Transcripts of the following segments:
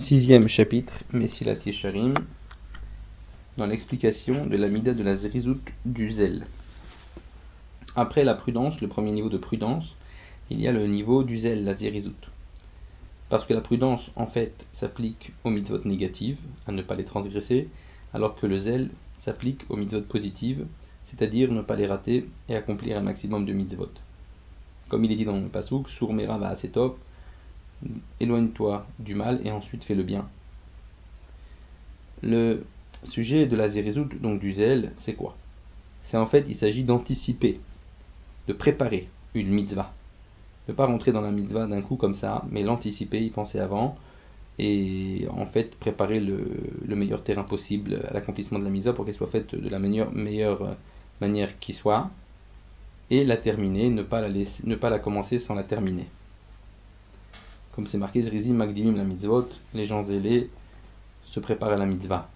Sixième chapitre, Messilat Yesharim, dans l'explication de la mida de la zrizout du zèle. Après la prudence, le premier niveau de prudence, il y a le niveau du zèle, la zrizout. Parce que la prudence, en fait, s'applique aux mitzvot négatives, à ne pas les transgresser, alors que le zèle s'applique aux mitzvot positives, c'est-à-dire ne pas les rater et accomplir un maximum de mitzvot. Comme il est dit dans le pasuk, Sur Mera va top, éloigne-toi du mal et ensuite fais le bien. Le sujet de la zérizout, donc du zèle, c'est quoi? C'est en fait, il s'agit d'anticiper, de préparer une mitzvah. Ne pas rentrer dans la mitzvah d'un coup comme ça, mais l'anticiper, y penser avant, et en fait préparer le, meilleur terrain possible à l'accomplissement de la mitzvah pour qu'elle soit faite de la meilleure, manière qui soit, et la terminer, ne pas la commencer sans la terminer. Comme c'est marqué Zrizi Magdimim la mitzvot, les gens zélés se préparent à la mitzvah.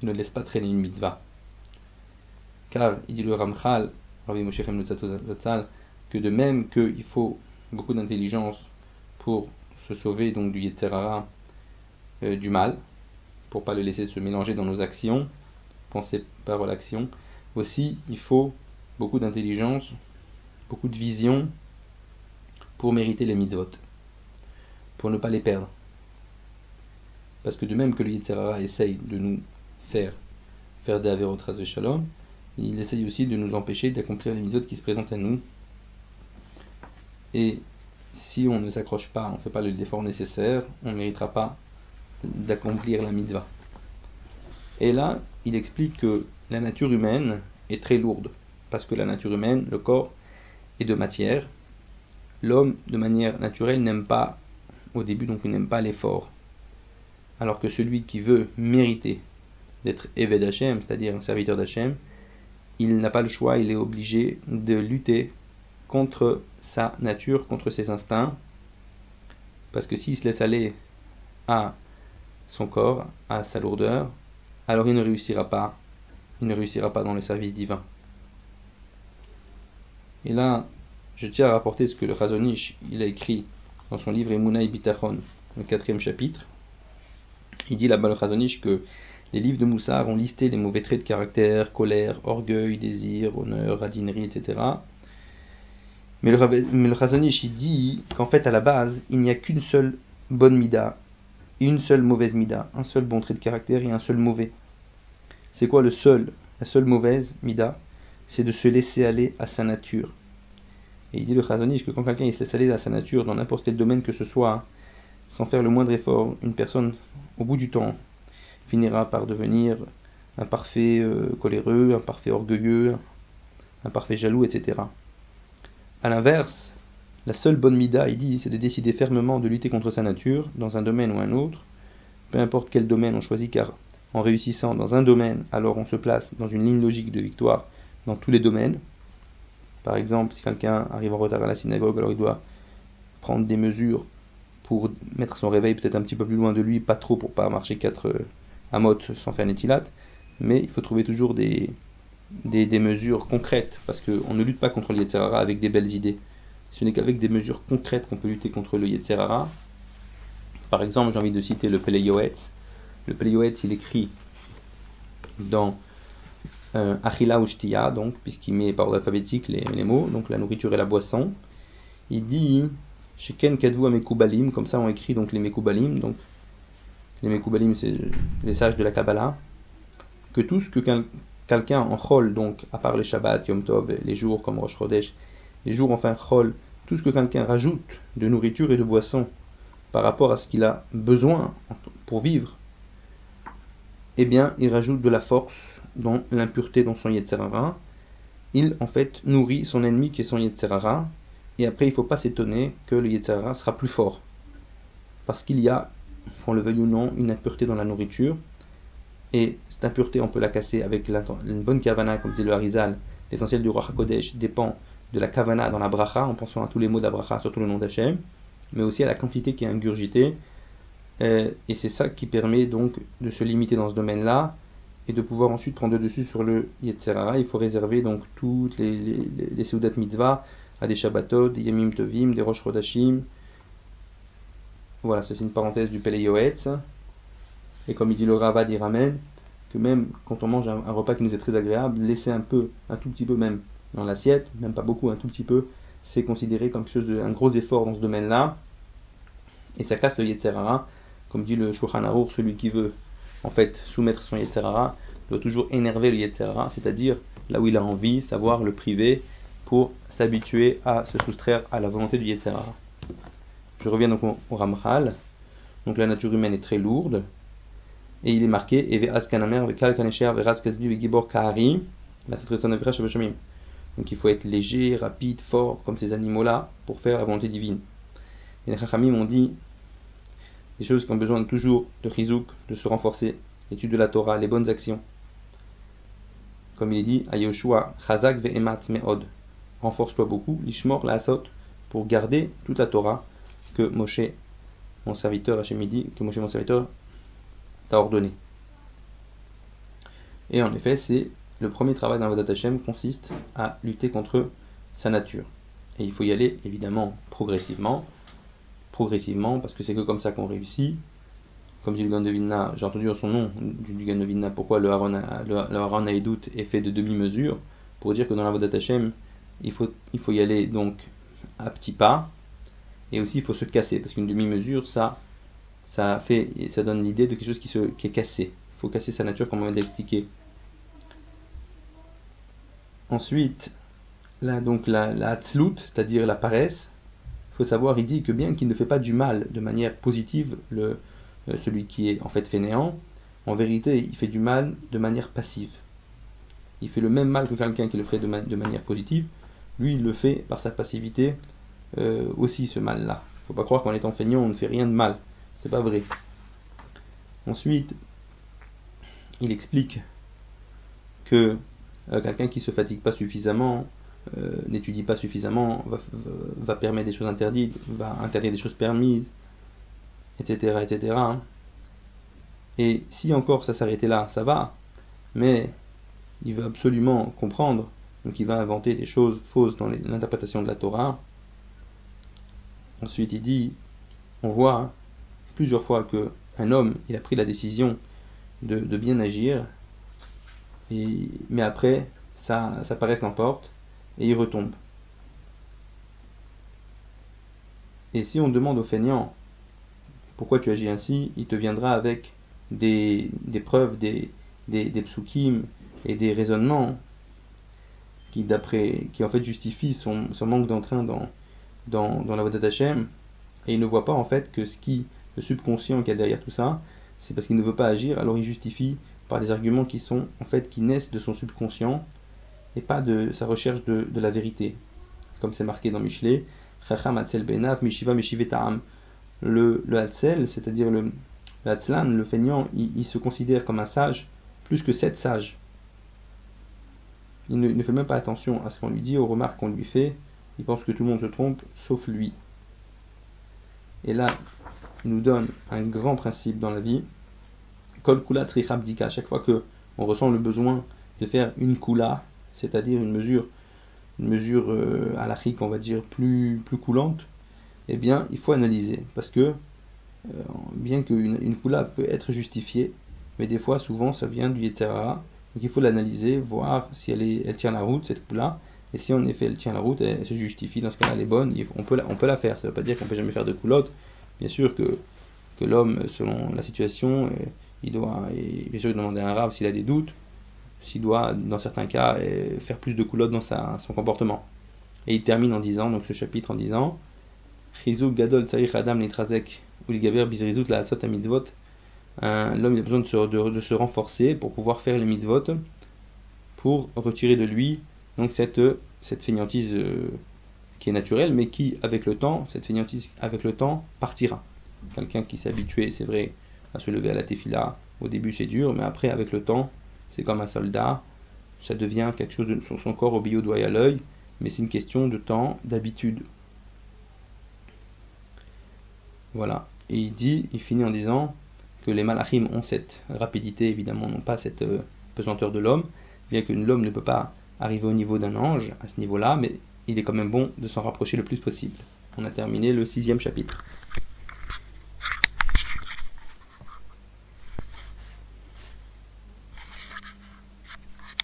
Ne laissent pas traîner une mitzvah. Car, il dit le Ramchal, que de même qu'il faut beaucoup d'intelligence pour se sauver donc du Yetzerara, euh, du mal, pour pas le laisser se mélanger dans nos actions, penser par l'action, aussi il faut beaucoup d'intelligence, beaucoup de vision pour mériter les mitzvot, pour ne pas les perdre. Parce que de même que le Yetzirara essaye de nous faire faire des averot de shalom, il essaye aussi de nous empêcher d'accomplir les mitzvot qui se présentent à nous. Et si on ne s'accroche pas, on ne fait pas l'effort nécessaire, on ne méritera pas d'accomplir la mitzvah. Et là, il explique que la nature humaine est très lourde parce que la nature humaine, le corps, est de matière. L'homme, de manière naturelle, n'aime pas, au début, donc il n'aime pas l'effort. Alors que celui qui veut mériter d'être Eved Hashem, c'est-à-dire un serviteur d'Hachem, il n'a pas le choix, il est obligé de lutter contre sa nature, contre ses instincts, parce que s'il se laisse aller à son corps, à sa lourdeur, alors il ne réussira pas, il ne réussira pas dans le service divin. Et là, je tiens à rapporter ce que le Chazonish il a écrit dans son livre Emunai Bitachon, le quatrième chapitre. Il dit là-bas le que les livres de Moussar ont listé les mauvais traits de caractère, colère, orgueil, désir, honneur, radinerie, etc. Mais le, mais dit qu'en fait à la base, il n'y a qu'une seule bonne mida, une seule mauvaise mida, un seul bon trait de caractère et un seul mauvais. C'est quoi le seul, la seule mauvaise mida? C'est de se laisser aller à sa nature. Et il dit le Chazonish que quand quelqu'un se laisse aller à sa nature dans n'importe quel domaine que ce soit, sans faire le moindre effort, une personne, au bout du temps, finira par devenir un parfait euh, coléreux, un parfait orgueilleux, un parfait jaloux, etc. A l'inverse, la seule bonne mida, il dit, c'est de décider fermement de lutter contre sa nature, dans un domaine ou un autre, peu importe quel domaine on choisit, car en réussissant dans un domaine, alors on se place dans une ligne logique de victoire dans tous les domaines. Par exemple, si quelqu'un arrive en retard à la synagogue, alors il doit prendre des mesures pour mettre son réveil peut-être un petit peu plus loin de lui, pas trop pour pas marcher 4 euh, amotes sans faire un étilat, mais il faut trouver toujours des, des, mesures concrètes, parce qu'on ne lutte pas contre le Yetzerara avec des belles idées. Ce n'est qu'avec des mesures concrètes qu'on peut lutter contre le Yetzerara. Par exemple, j'ai envie de citer le Peleyoetz. Le Peleyoetz, il écrit dans euh, Achila Ushtiya, donc, puisqu'il met par ordre alphabétique les, les, mots, donc la nourriture et la boisson. Il dit Sheken Kadvu Amekubalim, comme ça on écrit donc les Mekubalim, donc les Mekubalim c'est les sages de la Kabbalah, que tout ce que quelqu'un en Chol, donc à part les Shabbat, Yom Tov, les jours comme Rosh Chodesh, les jours enfin Chol, tout ce que quelqu'un rajoute de nourriture et de boisson par rapport à ce qu'il a besoin pour vivre, eh bien il rajoute de la force dans l'impureté dans son Yetzerara, il en fait nourrit son ennemi qui est son Yetzerara, et après il ne faut pas s'étonner que le Yetzerara sera plus fort. Parce qu'il y a, qu'on le veuille ou non, une impureté dans la nourriture, et cette impureté on peut la casser avec une bonne kavana, comme dit le Harizal, l'essentiel du Roi HaKodesh dépend de la kavana dans la bracha, en pensant à tous les mots d'Abracha, surtout le nom d'Hachem, mais aussi à la quantité qui est ingurgitée, euh, et c'est ça qui permet donc de se limiter dans ce domaine-là, et de pouvoir ensuite prendre le dessus sur le Yetzerara. Il faut réserver donc toutes les, les, les Seudat Mitzvah à des Shabbatot, des Yamim Tovim, des Rosh Rodashim, voilà, c'est une parenthèse du Pele Yoetz. Et comme il dit le Ravad, il ramène que même quand on mange un, repas qui nous est très agréable, laisser un peu, un tout petit peu même dans l'assiette, même pas beaucoup, un tout petit peu, c'est considéré comme quelque chose de, un gros effort dans ce domaine-là. Et ça casse le Yetzerara. Comme dit le Shulchan Aruch, celui qui veut en fait soumettre son Yetzerara doit toujours énerver le Yetzerara, c'est-à-dire là où il a envie, savoir le priver pour s'habituer à se soustraire à la volonté du Yetzerara. Je reviens donc au, Ramchal. Donc la nature humaine est très lourde. Et il est marqué Donc il faut être léger, rapide, fort, comme ces animaux-là, pour faire la volonté divine. Et les Chachamim ont dit des choses qui ont besoin toujours de chizouk, de se renforcer, l'étude de la Torah, les bonnes actions. Comme il est dit, à Yoshua, Chazak ve'emat me'od. Renforce-toi beaucoup, lishmor la pour garder toute la Torah que Moshe, mon serviteur, Hachem dit, que Moshe, mon serviteur, t'a ordonné. Et en effet, c'est le premier travail d'un Vadat Hashem consiste à lutter contre sa nature. Et il faut y aller évidemment progressivement, progressivement, parce que c'est que comme ça qu'on réussit. Comme dit le Gan de Vilna, j'ai entendu en son nom du de pourquoi le Haron, le, est fait de demi-mesure, pour dire que dans la Vodat Hashem, il faut, il faut y aller donc à petits pas, et aussi il faut se casser, parce qu'une demi-mesure, ça, ça fait, ça donne l'idée de quelque chose qui, se, qui est cassé. Il faut casser sa nature, comme on vient d'expliquer. Ensuite, là, donc la, la c'est-à-dire la paresse, faut savoir, il dit que bien qu'il ne fait pas du mal de manière positive, le, euh, celui qui est en fait fainéant, en vérité, il fait du mal de manière passive. Il fait le même mal que quelqu'un qui le ferait de, manière positive. Lui, il le fait par sa passivité euh, aussi, ce mal-là. Il faut pas croire qu'en étant feignant, on ne fait rien de mal. C'est pas vrai. Ensuite, il explique que euh, quelqu'un qui se fatigue pas suffisamment, euh, n'étudie pas suffisamment, va, permettre des choses interdites, va interdire des choses permises, etc. etc. Et si encore ça s'arrêtait là, ça va, mais il veut absolument comprendre, donc il va inventer des choses fausses dans l'interprétation de la Torah. Ensuite, il dit, on voit plusieurs fois que un homme, il a pris la décision de, bien agir, mais après, ça, ça paraisse l'emporte et il retombe. Et si on demande au feignant pourquoi tu agis ainsi, il te viendra avec des, des preuves, des, des, psukim et des raisonnements qui, qui en fait justifient son, son manque d'entrain dans, dans, dans la voie d'Hachem. Et il ne voit pas en fait que ce qui, le subconscient qui a derrière tout ça, c'est parce qu'il ne veut pas agir, alors il justifie par des arguments qui sont en fait qui naissent de son subconscient et pas de sa recherche de, de la vérité. Comme c'est marqué dans Michelet, Benav Mishiva Le, le Hatzel, c'est-à-dire le, le le feignant, il, se considère comme un sage plus que sept sages. Il ne, fait même pas attention à ce qu'on lui dit, aux remarques qu'on lui fait. Il pense que tout le monde se trompe, sauf lui. Et là, il nous donne un grand principe dans la vie Kol kula à chaque fois que on ressent le besoin de faire une kula, c'est-à-dire une mesure, une mesure euh, on va dire, plus, plus coulante, eh bien, il faut analyser. Parce que, euh, bien qu'une une peut être justifiée, mais des fois, souvent, ça vient du yetzera. Donc il faut l'analyser, voir si elle, est, elle tient la route, cette kula. Et si en effet elle tient la route, elle, se justifie, dans ce cas-là, elle est bonne, on peut, la, on peut la faire. Ça ne veut pas dire qu'on peut jamais faire de coulotte. Bien sûr que, que l'homme, selon la situation, euh, il doit, bien sûr, demander à un rave s'il a des doutes, s'il doit, dans certains cas, euh, faire plus de coulottes dans sa, son comportement. Et il termine en disant, donc ce chapitre en disant, Gadol Adam Mitzvot. L'homme a besoin de se, de, se, renforcer pour pouvoir faire les mitzvot, pour retirer de lui donc cette, cette fainéantise euh, qui est naturelle, mais qui, avec le temps, cette fainéantise avec le temps, partira. Quelqu'un qui s'est habitué, c'est vrai, à se lever à la tefila. Au début, c'est dur, mais après, avec le temps, c'est comme un soldat. Ça devient quelque chose de, sur son corps, au au doigt et à l'œil, mais c'est une question de temps, d'habitude. Voilà. Et il dit, il finit en disant que les malachim ont cette rapidité, évidemment, non pas cette euh, pesanteur de l'homme, bien que l'homme ne peut pas arriver au niveau d'un ange à ce niveau-là, mais il est quand même bon de s'en rapprocher le plus possible. On a terminé le sixième chapitre.